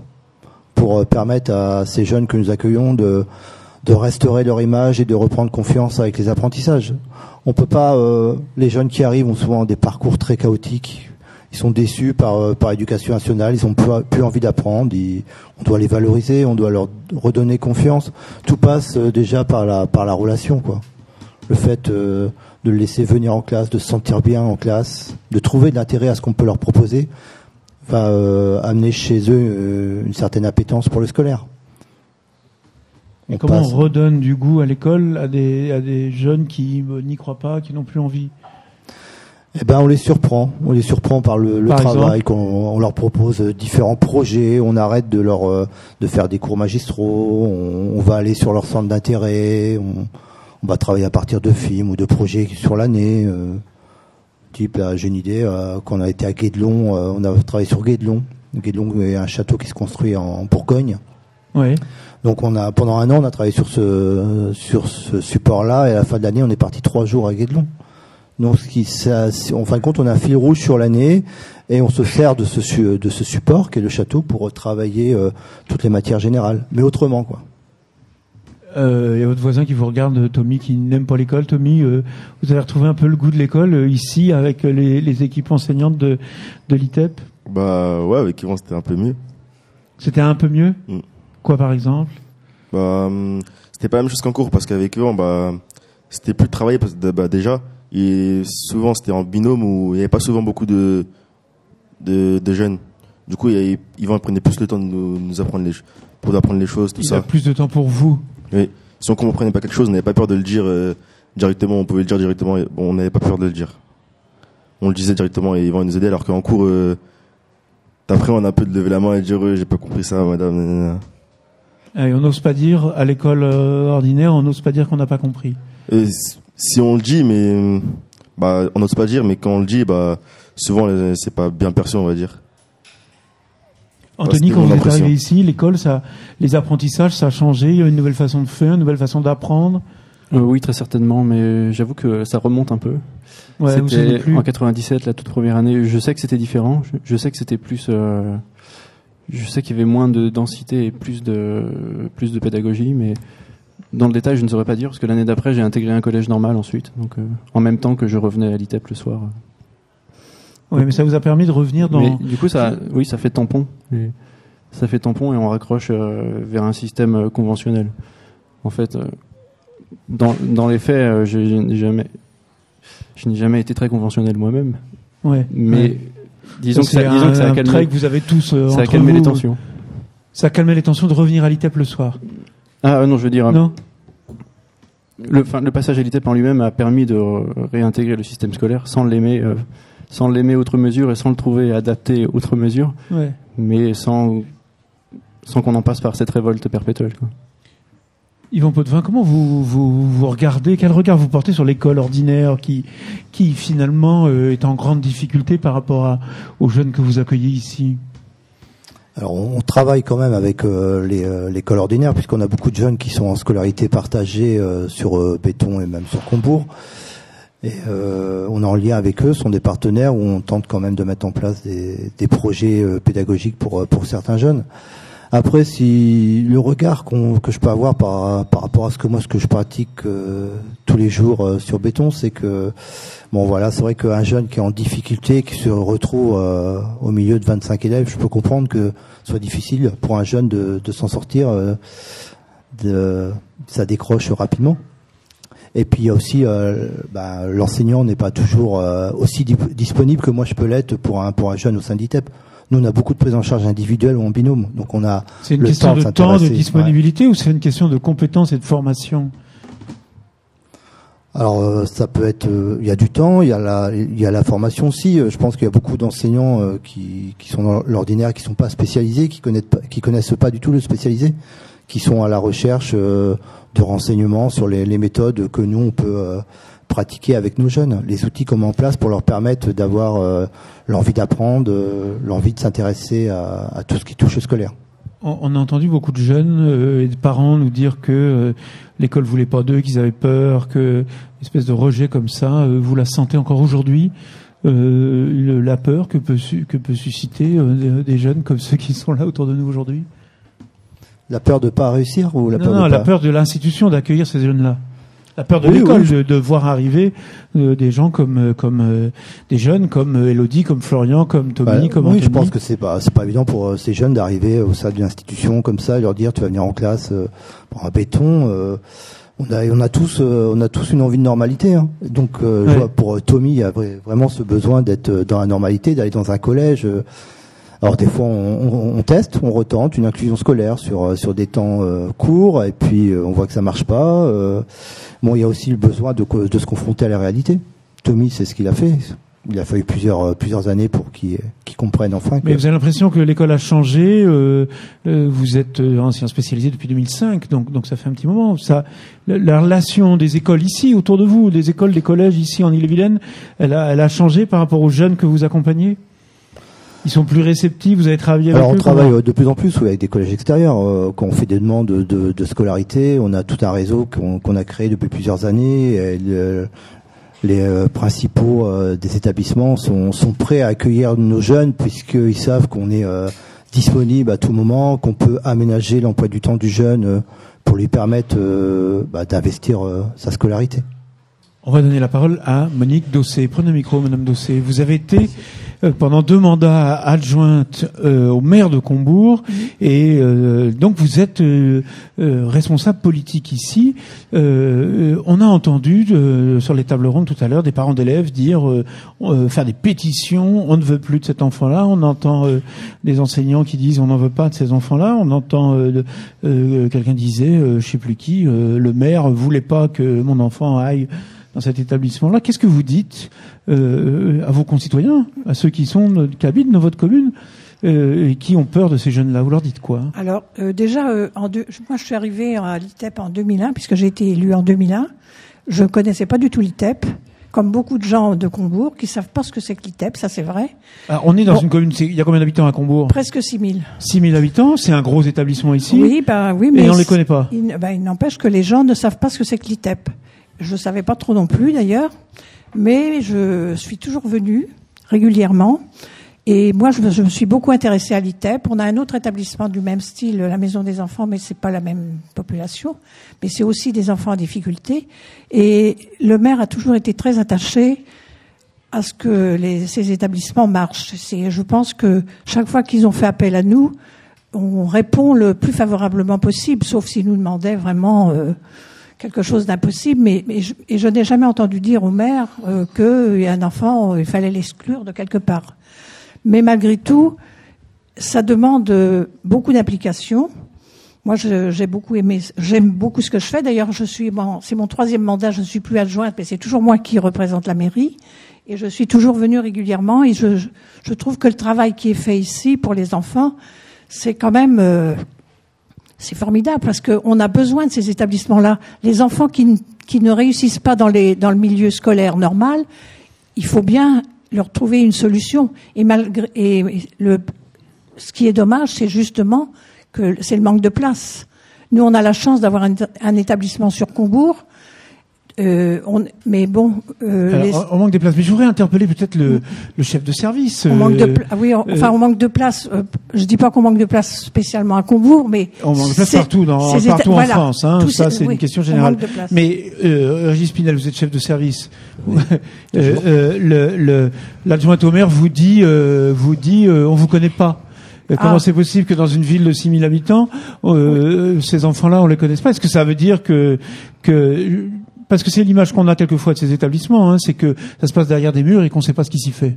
S8: pour euh, permettre à ces jeunes que nous accueillons de, de restaurer leur image et de reprendre confiance avec les apprentissages. On peut pas. euh, les jeunes qui arrivent ont souvent des parcours très chaotiques. Ils sont déçus par euh, par l'éducation nationale. Ils ont plus, plus envie d'apprendre. On doit les valoriser. On doit leur redonner confiance. Tout passe euh, déjà par la par la relation, quoi le fait euh, de le laisser venir en classe, de se sentir bien en classe, de trouver de l'intérêt à ce qu'on peut leur proposer, va euh, amener chez eux une certaine appétence pour le scolaire.
S1: Et comment
S8: passe-
S1: on redonne du goût à l'école à des à des jeunes qui euh, n'y croient pas, qui n'ont plus envie?
S8: Eh ben, on les surprend. On les surprend par le, le
S1: Par
S8: travail. qu'on on leur propose euh, différents projets. On arrête de leur euh, de faire des cours magistraux. On, on va aller sur leur centre d'intérêt. On, on va travailler à partir de films ou de projets sur l'année. euh, type, là, j'ai une idée. euh, quand on a été à Guédelon, on a travaillé sur Guédelon. Guédelon est un château qui se construit en Bourgogne.
S1: Oui.
S8: Donc on a pendant un an on a travaillé sur ce sur ce support-là et à la fin de l'année on est parti trois jours à Guédelon. Donc ce qui ça, c'est- en fin de compte on a un fil rouge sur l'année et on se sert de ce de ce support qui est le château pour travailler euh, toutes les matières générales, mais autrement quoi.
S1: Euh, il y a votre voisin qui vous regarde, Tommy, qui n'aime pas l'école. Tommy, euh, vous avez retrouvé un peu le goût de l'école euh, ici avec les, les équipes enseignantes de, de l'ITEP?
S2: Bah ouais, avec Yvan c'était un peu mieux.
S1: C'était un peu mieux?
S2: Mm.
S1: Quoi par exemple
S2: Bah, hum, c'était pas la même chose qu'en cours parce qu'avec Yvan, bah, c'était plus de travail parce que bah, déjà, et souvent c'était en binôme où il n'y avait pas souvent beaucoup de, de, de jeunes. Du coup, il Yvan il prenait plus le temps de nous, nous apprendre les, pour nous apprendre les choses, tout
S1: Il
S2: ça.
S1: a plus de temps pour vous.
S2: Oui. Si on comprenait pas quelque chose, on n'avait pas peur de le dire euh, directement. On pouvait le dire directement. Et, bon, on n'avait pas peur de le dire. On le disait directement et ils vont nous aider. Alors qu'en cours, euh, d'après, on a un peu de lever la main et dire euh, j'ai pas compris ça, madame.
S1: Et on n'ose pas dire, à l'école euh, ordinaire, on n'ose pas dire qu'on n'a pas compris.
S2: Et si on le dit, mais bah, on n'ose pas dire, mais quand on le dit, bah, souvent c'est pas bien perçu, on va dire.
S1: Anthony, quand vous êtes arrivé ici, l'école, ça, les apprentissages, ça a changé. Il y a une nouvelle façon de faire, une nouvelle façon d'apprendre?
S5: Euh, oui, très certainement, mais j'avoue que ça remonte un peu.
S1: Ouais, vous plus.
S5: en 97, la toute première année. Je sais que c'était différent. Je, je sais que c'était plus. euh, je sais qu'il y avait moins de densité et plus de plus de pédagogie, mais dans le détail, je ne saurais pas dire parce que l'année d'après, j'ai intégré un collège normal ensuite, donc euh, en même temps que je revenais à l'ITEP le soir.
S1: Ouais, mais ça vous a permis de revenir dans.
S5: Mais du coup, ça, oui, ça fait tampon. Ça fait tampon et on raccroche euh, vers un système euh, conventionnel. En fait, euh, dans, dans les faits, je, je n'ai jamais, je n'ai jamais été très conventionnel moi-même.
S1: Ouais.
S5: Mais
S1: Ouais.
S5: Disons, que ça, disons
S1: un,
S5: que ça a calmé,
S1: que vous avez tous euh,
S5: ça a calmé les tensions.
S1: Ça a calmé les tensions de revenir à l'ITEP le soir.
S5: Ah non, je veux dire,
S1: Non
S5: le, passage à l'ITEP en lui-même a permis de euh, réintégrer le système scolaire sans l'aimer, euh, sans l'aimer outre mesure et sans le trouver adapté outre mesure,
S1: Ouais.
S5: mais sans, sans qu'on en passe par cette révolte perpétuelle. Quoi.
S1: Yvan Potvin, comment vous, vous, vous regardez, quel regard vous portez sur l'école ordinaire qui, qui finalement euh, est en grande difficulté par rapport à, aux jeunes que vous accueillez ici?
S8: Alors on travaille quand même avec euh, euh, l'école ordinaire puisqu'on a beaucoup de jeunes qui sont en scolarité partagée euh, sur euh, Béton et même sur Combourg. Et euh, on est en lien avec eux, sont des partenaires où on tente quand même de mettre en place des, des projets euh, pédagogiques pour, euh, pour certains jeunes. Après, si le regard qu'on, que je peux avoir par, par rapport à ce que moi, ce que je pratique euh, tous les jours euh, sur béton, c'est que bon, voilà, c'est vrai qu'un jeune qui est en difficulté, qui se retrouve euh, au milieu de 25 élèves, je peux comprendre que ce soit difficile pour un jeune de, de s'en sortir, euh, de, ça décroche rapidement. Et puis il y a aussi euh, bah, l'enseignant n'est pas toujours euh, aussi disponible que moi je peux l'être pour un pour un jeune au sein d'ITEP. Nous on a beaucoup de prise en charge individuelle ou en binôme, donc on a
S1: C'est une
S8: le
S1: question
S8: temps
S1: de
S8: de
S1: temps, de disponibilité ou c'est une question de compétence et de formation?
S8: Alors euh, ça peut être, euh, il y a du temps, il y a la, il y a la formation aussi. Euh, Je pense qu'il y a beaucoup d'enseignants qui, qui sont dans l'ordinaire, qui sont pas spécialisés, qui connaissent pas, qui connaissent pas du tout le spécialisé, qui sont à la recherche de renseignements sur les, les méthodes que nous on peut euh, pratiquer avec nos jeunes, les outils qu'on met en place pour leur permettre d'avoir euh, l'envie d'apprendre, euh, l'envie de s'intéresser à, à tout ce qui touche au scolaire.
S1: On, a entendu beaucoup de jeunes euh, et de parents nous dire que l'école voulait pas d'eux, qu'ils avaient peur, que une espèce de rejet comme ça. vous la sentez encore aujourd'hui le- la peur que peut, su- que peut susciter des, des jeunes comme ceux qui sont là autour de nous aujourd'hui?
S8: La peur de pas réussir ou la
S1: Non,
S8: peur
S1: non,
S8: de
S1: la
S8: pas...
S1: peur de l'institution d'accueillir ces jeunes-là. La peur de
S8: Oui,
S1: l'école
S8: oui.
S1: de, de voir arriver euh, des gens comme euh, comme euh, des jeunes comme euh, Elodie, comme Florian, comme Tommy,
S8: Bah,
S1: comme
S8: oui,
S1: Anthony.
S8: je pense que c'est pas c'est pas évident pour euh, ces jeunes d'arriver au sein d'une institution comme ça, et leur dire tu vas venir en classe euh, pour un béton. euh, on a on a tous euh, on a tous une envie de normalité. hein. Donc euh, je vois pour Tommy, il y a vra- vraiment ce besoin d'être dans la normalité, d'aller dans un collège. Alors des fois on, on- on teste, on retente une inclusion scolaire sur euh, sur des temps euh, courts et puis euh, on voit que ça marche pas. euh. bon, il y a aussi le besoin de de se confronter à la réalité. Tommy, c'est ce qu'il a fait. Il a fallu plusieurs plusieurs années pour qu'il qu'il comprenne enfin. que-
S1: Mais vous avez l'impression que l'école a changé. euh, euh, vous êtes ancien spécialisé depuis 2005, donc donc ça fait un petit moment. Ça, la, la relation des écoles ici autour de vous, des écoles, des collèges ici en Ille-et-Vilaine, elle a elle a changé par rapport aux jeunes que vous accompagnez? Ils sont plus réceptifs. Vous avez travaillé avec
S8: Alors on
S1: eux
S8: travaille
S1: comment
S8: euh, de plus en plus oui, avec des collèges extérieurs. euh, quand on fait des demandes de, de, de scolarité, on a tout un réseau qu'on a créé depuis plusieurs années. Et le- les euh, principaux euh, des établissements sont, sont prêts à accueillir nos jeunes puisqu'ils savent qu'on est euh, disponible à tout moment, qu'on peut aménager l'emploi du temps du jeune euh, pour lui permettre euh, bah, d'investir euh, sa scolarité.
S1: On va donner la parole à Monique Dossé. Prenez le micro, Madame Dossé. Vous avez été euh, pendant deux mandats adjointe euh, au maire de Combourg et euh, donc vous êtes euh, euh, responsable politique ici. On a entendu euh, sur les tables rondes tout à l'heure des parents d'élèves dire euh, euh, faire des pétitions. On ne veut plus de cet enfant-là. On entend euh, des enseignants qui disent on n'en veut pas de ces enfants-là. On entend euh, euh, quelqu'un disait, euh, je sais plus qui, euh, le maire voulait pas que mon enfant aille dans cet établissement-là. Qu'est-ce que vous dites euh, à vos concitoyens, à ceux qui sont qui habitent dans votre commune euh, et qui ont peur de ces jeunes-là? Vous leur dites quoi?
S9: Alors euh, déjà, en deux, moi je suis arrivée à l'ITEP en 2001 puisque j'ai été élue en 2001. Je ne connaissais pas du tout l'ITEP, comme beaucoup de gens de Combourg qui savent pas ce que c'est que l'ITEP, ça c'est vrai.
S1: Ah, On est dans
S9: Bon.
S1: une commune. Il y a combien d'habitants à Combourg?
S9: Presque 6000.
S1: 6000 habitants. C'est un gros établissement ici.
S9: Oui, ben oui, mais
S1: et on les connaît pas.
S9: Il, ben, il n'empêche que les gens ne savent pas ce que c'est que l'ITEP. Je ne savais pas trop non plus d'ailleurs, mais je suis toujours venue régulièrement. Et moi, je, me- suis beaucoup intéressée à l'ITEP. On a un autre établissement du même style, la Maison des Enfants, mais c'est pas la même population. Mais c'est aussi des enfants en difficulté. Et le maire a toujours été très attaché à ce que les, ces établissements marchent. Je pense que chaque fois qu'ils ont fait appel à nous, on répond le plus favorablement possible, sauf s'ils nous demandaient vraiment euh, quelque chose d'impossible, mais, mais je, et je n'ai jamais entendu dire au maire euh, qu'un enfant, il fallait l'exclure de quelque part. Mais malgré tout, ça demande beaucoup d'implication. Moi, j'ai beaucoup aimé, j'aime beaucoup ce que je fais. D'ailleurs, je suis, c'est mon troisième mandat, je ne suis plus adjointe, mais c'est toujours moi qui représente la mairie. Et je suis toujours venue régulièrement et je, je trouve que le travail qui est fait ici pour les enfants, c'est quand même, euh, c'est formidable parce qu'on a besoin de ces établissements-là. Les enfants qui, ne réussissent pas dans le milieu scolaire normal, il faut bien leur trouver une solution. Et malgré, et le, ce qui est dommage, c'est justement que c'est le manque de place. Nous, on a la chance d'avoir un, un établissement sur Combourg euh, on, mais bon,
S1: euh, on manque des places. Mais je voudrais interpeller peut-être le, le, chef de service.
S9: On manque de euh, ah oui, enfin on manque de place. Euh, je dis pas qu'on manque de place spécialement à Combourg, mais
S1: on manque de place partout, dans, partout en France. Hein, ça, c'est une question générale. Mais euh, Régis Pinel, vous êtes chef de service. [laughs] le l'adjoint au maire vous dit, vous dit, on vous connaît pas. Comment ah. c'est possible que dans une ville de 6000 habitants, euh, ces enfants-là, on les connaisse pas? Est-ce que ça veut dire que que parce que c'est l'image qu'on a quelquefois de ces établissements, hein, c'est que ça se passe derrière des murs et qu'on ne sait pas ce qui s'y fait.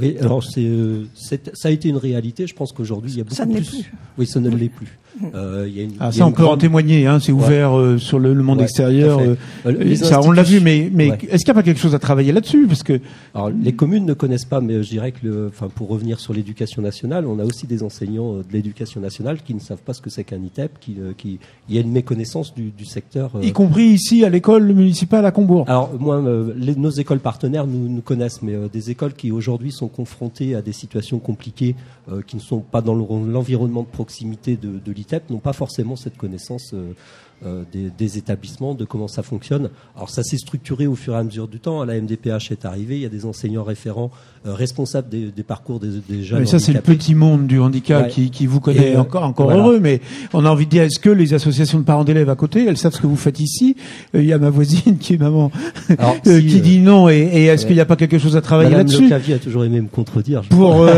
S6: Oui, alors c'est, euh, ça a été une réalité. Je pense qu'aujourd'hui, il y a beaucoup
S9: ça
S6: ne
S9: plus. plus.
S6: Oui, ça ne l'est plus.
S1: Euh, y a une, ah, ça, on peut en témoigner. Hein, c'est ouvert euh, sur le, le monde ouais, extérieur. Euh, ça, on l'a vu, mais, mais ouais. est-ce qu'il n'y a pas quelque chose à travailler là-dessus? Parce que
S6: alors, les communes ne connaissent pas, mais je dirais que, le, enfin, pour revenir sur l'éducation nationale, on a aussi des enseignants de l'éducation nationale qui ne savent pas ce que c'est qu'un ITEP, qui, qui, il y a une méconnaissance du, du secteur.
S1: Y compris ici à l'école municipale à Combourg.
S6: Alors moi, les, nos écoles partenaires nous, nous connaissent, mais des écoles qui aujourd'hui sont confrontées à des situations compliquées, qui ne sont pas dans l'environnement de proximité de, de l'ITEP, n'ont pas forcément cette connaissance euh, euh, des, établissements, de comment ça fonctionne. Alors ça s'est structuré au fur et à mesure du temps. La MDPH est arrivée, il y a des enseignants référents euh, responsables des, parcours des, des jeunes.
S1: Mais ça c'est le petit monde du handicap qui, vous connaît encore encore heureux. Mais on a envie de dire est-ce que les associations de parents d'élèves à côté, elles savent ce que vous faites ici? Il y a ma voisine qui est maman [laughs] qui dit non. Et, est-ce qu'il n'y a pas quelque chose à travailler là-dessus?
S6: Madame a toujours aimé me contredire.
S1: Pour [laughs]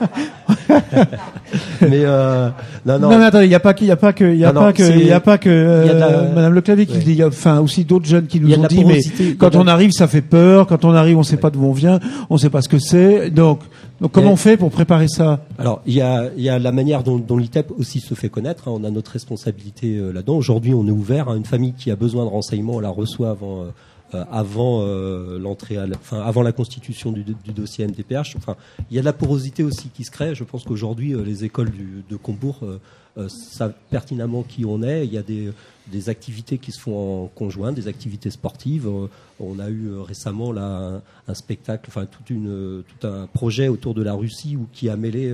S1: [laughs] [laughs]
S6: mais euh, non, non.
S1: Non, mais attendez, il n'y a pas qu'il y a pas que, il y a pas que, il y a pas que euh, Madame Le Clavier qui dit, il y a enfin aussi d'autres jeunes qui nous ont dit, mais quand on arrive, ça fait peur. Quand on arrive, on ne sait pas d'où on vient, on ne sait pas ce que c'est. Donc, donc comment on fait pour préparer ça?
S6: Alors, il y a, il y a la manière dont, dont l'ITEP aussi se fait connaître. Hein. On a notre responsabilité euh, là-dedans. Aujourd'hui, on est ouvert. à Une famille qui a besoin de renseignements, on la reçoit avant. Euh, euh, avant euh, l'entrée, enfin avant la constitution du, du, dossier MDPH. Enfin, il y a de la porosité aussi qui se crée. Je pense qu'aujourd'hui, euh, les écoles du, de Combourg savent pertinemment qui on est. Il y a des, des activités qui se font en conjoint, des activités sportives. On a eu récemment là un, spectacle, enfin tout un projet autour de la Russie qui a mêlé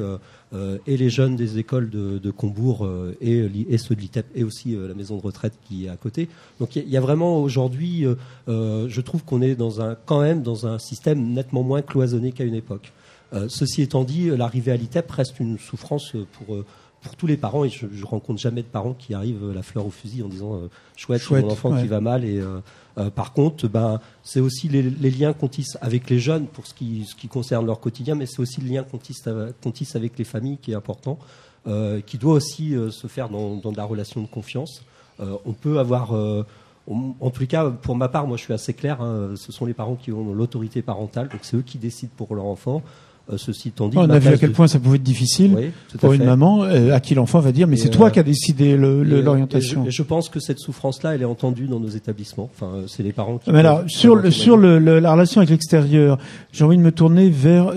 S6: euh, et les jeunes des écoles de, de Combourg euh, et, ceux de l'ITEP et aussi euh, la maison de retraite qui est à côté. Donc il y, a vraiment aujourd'hui, je trouve qu'on est quand même dans un système nettement moins cloisonné qu'à une époque. ceci étant dit, l'arrivée à l'ITEP reste une souffrance pour pour tous les parents, et je, je rencontre jamais de parents qui arrivent la fleur au fusil en disant chouette, chouette mon enfant qui va mal et euh, par contre, ben, c'est aussi les, liens qu'on tisse avec les jeunes pour ce qui, ce qui concerne leur quotidien, mais c'est aussi le lien qu'on tisse, tisse, avec les familles qui est important, euh, qui doit aussi euh, se faire dans, dans, de la relation de confiance. on peut avoir en tous les cas, pour ma part, moi je suis assez clair, hein, ce sont les parents qui ont l'autorité parentale, donc c'est eux qui décident pour leur enfant. Euh, ceci dit,
S1: on a vu à quel point ça pouvait être difficile pour une maman euh, à qui l'enfant va dire mais c'est toi euh, qui as décidé l'orientation.
S6: Je, je, pense que cette souffrance-là, elle est entendue dans nos établissements. Enfin, c'est les parents qui.
S1: Mais alors sur le, sur le, la relation avec l'extérieur, j'ai envie de me tourner vers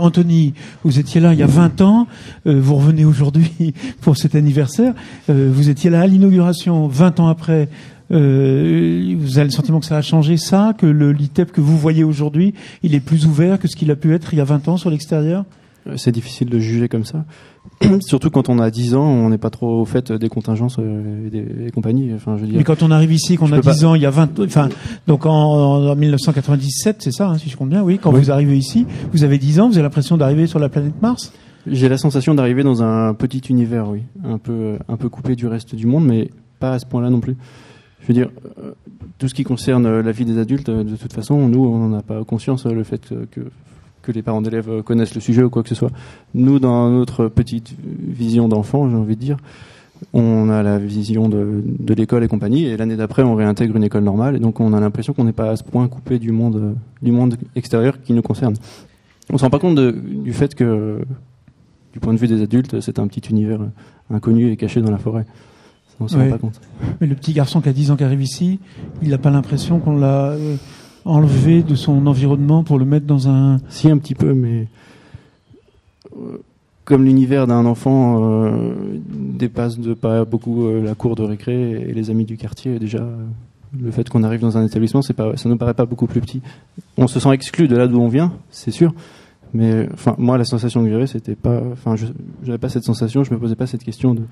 S1: Anthony. Vous étiez là il y a 20 ans, vous revenez aujourd'hui [laughs] pour cet anniversaire. vous étiez là à l'inauguration 20 ans après. Euh, vous avez le sentiment que ça a changé ça, que le LITEP que vous voyez aujourd'hui, il est plus ouvert que ce qu'il a pu être il y a 20 ans sur l'extérieur?
S5: Euh, C'est difficile de juger comme ça. [clears throat] Surtout quand on a 10 ans, on n'est pas trop au fait des contingences euh, et des, compagnies. Enfin, je veux dire,
S1: Mais quand on arrive ici, qu'on a 10 ans, il y a 20, enfin, donc en, 1997, c'est ça, hein, si je compte bien, oui. Quand vous arrivez ici, vous avez 10 ans, vous avez l'impression d'arriver sur la planète Mars?
S5: J'ai la sensation d'arriver dans un petit univers, oui, un peu, un peu coupé du reste du monde, mais pas à ce point-là non plus. Je veux dire, euh, tout ce qui concerne euh, la vie des adultes, euh, de toute façon, nous, on n'a pas conscience le fait que, que les parents d'élèves connaissent le sujet ou quoi que ce soit. Nous, dans notre petite vision d'enfant, j'ai envie de dire, on a la vision de, de l'école et compagnie, et l'année d'après, on réintègre une école normale, et donc on a l'impression qu'on n'est pas à ce point coupé du monde, du monde extérieur qui nous concerne. On se rend pas compte du fait que, du point de vue des adultes, c'est un petit univers inconnu et caché dans la forêt. On se
S1: Ouais.
S5: rend pas compte.
S1: Mais le petit garçon qui a 10 ans qui arrive ici, il n'a pas l'impression qu'on l'a euh, enlevé de son environnement pour le mettre dans un...
S5: Si, un petit peu, mais euh, comme l'univers d'un enfant euh, dépasse de pas beaucoup euh, la cour de récré et les amis du quartier, déjà, euh, le fait qu'on arrive dans un établissement, c'est pas, ça nous paraît pas beaucoup plus petit. On se sent exclu de là d'où on vient, c'est sûr. Mais enfin, moi, la sensation que j'avais, c'était pas. Enfin, je j'avais pas cette sensation. Je me posais pas cette question de,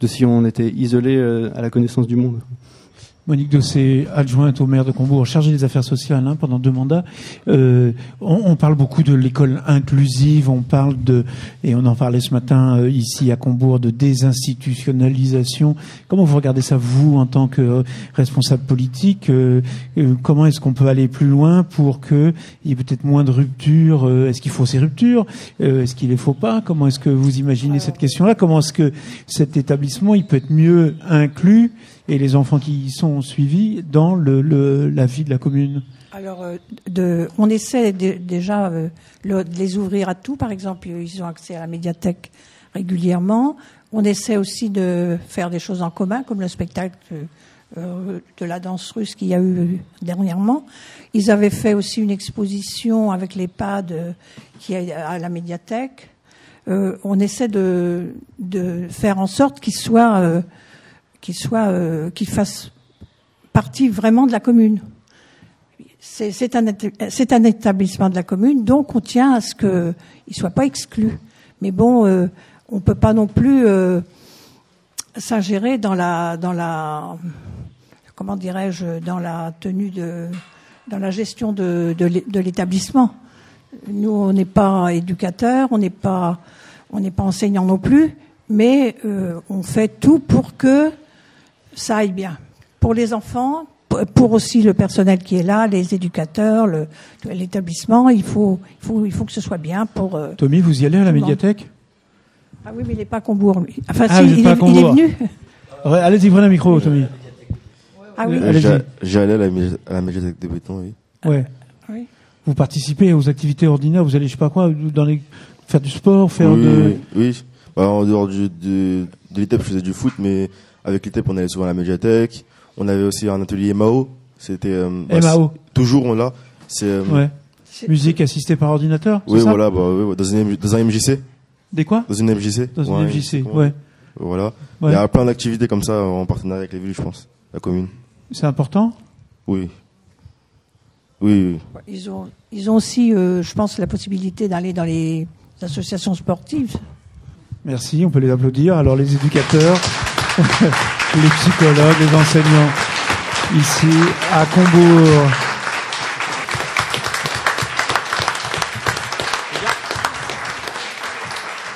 S5: de si on était isolé euh, à la connaissance du monde.
S1: Monique Dossé, adjointe au maire de Combourg, chargée des affaires sociales hein, pendant deux mandats. Euh, on, on parle beaucoup de l'école inclusive, on parle de, et on en parlait ce matin euh, ici à Combourg, de désinstitutionnalisation. Comment vous regardez ça, vous, en tant que euh, responsable politique euh, euh, Comment est-ce qu'on peut aller plus loin pour qu'il y ait peut-être moins de ruptures euh, Est-ce qu'il faut ces ruptures Euh, Est-ce qu'il les faut pas Comment est-ce que vous imaginez cette question-là Comment est-ce que cet établissement, il peut être mieux inclus et les enfants qui y sont suivis dans la vie de la commune
S9: Alors, euh, on essaie déjà euh, de les ouvrir à tout. Par exemple, ils ont accès à la médiathèque régulièrement. On essaie aussi de faire des choses en commun, comme le spectacle euh, de la danse russe qu'il y a eu dernièrement. Ils avaient fait aussi une exposition avec les PAD qui est à la médiathèque. On essaie de faire en sorte qu'ils soient, qu'ils soient, euh, qu'ils fassent partie vraiment de la commune. C'est un, un établissement de la commune, donc on tient à ce qu'il ne soit pas exclu. Mais bon, euh, on ne peut pas non plus euh, s'ingérer dans la, dans la, comment dirais-je, dans la tenue de, dans la gestion de, de l'établissement. Nous, on n'est pas éducateurs, on n'est pas, on n'est pas enseignants non plus, mais euh, on fait tout pour que ça aille bien. Pour les enfants, pour aussi le personnel qui est là, les éducateurs, le- l'établissement, il faut, il faut, il faut que ce soit bien pour. euh,
S1: Tommy, vous y allez à la médiathèque?
S9: Ah oui, mais il n'est pas à Combourg, lui. Enfin,
S1: Ah,
S9: si, il, est, il est
S1: Combourg.
S9: venu.
S1: Ouais, Allez-y, prenez un micro, Tommy.
S9: Ah oui.
S1: Euh,
S2: allé à la, mé- à la médiathèque de béton, oui.
S1: Ouais.
S9: Oui.
S1: Vous participez aux activités ordinaires, vous allez, je sais pas quoi, dans les, faire du sport, faire
S2: oui,
S1: de...
S2: oui, oui. Bah, en dehors du, de, de l'ITEP, je faisais du foot, mais avec l'ITEP, on allait souvent à la médiathèque. On avait aussi un atelier MAO. C'était, euh, bah,
S1: MAO.
S2: toujours, on l'a. C'est, euh,
S1: Ouais. Musique assistée par ordinateur
S2: oui,
S1: ça
S2: voilà, bah, oui, dans, une, dans un MJC.
S1: Des quoi
S2: Dans une MJC.
S1: Dans une
S2: Ouais,
S1: MJC, ouais.
S2: Voilà.
S1: Ouais.
S2: Il y a plein d'activités comme ça en partenariat avec les villes, je pense. La commune.
S1: C'est important
S2: Oui. Oui, oui.
S9: Ils ont, ils ont aussi, euh, je pense, la possibilité d'aller dans les associations sportives.
S1: Merci, on peut les applaudir. Alors les éducateurs, les psychologues, les enseignants ici à Combourg.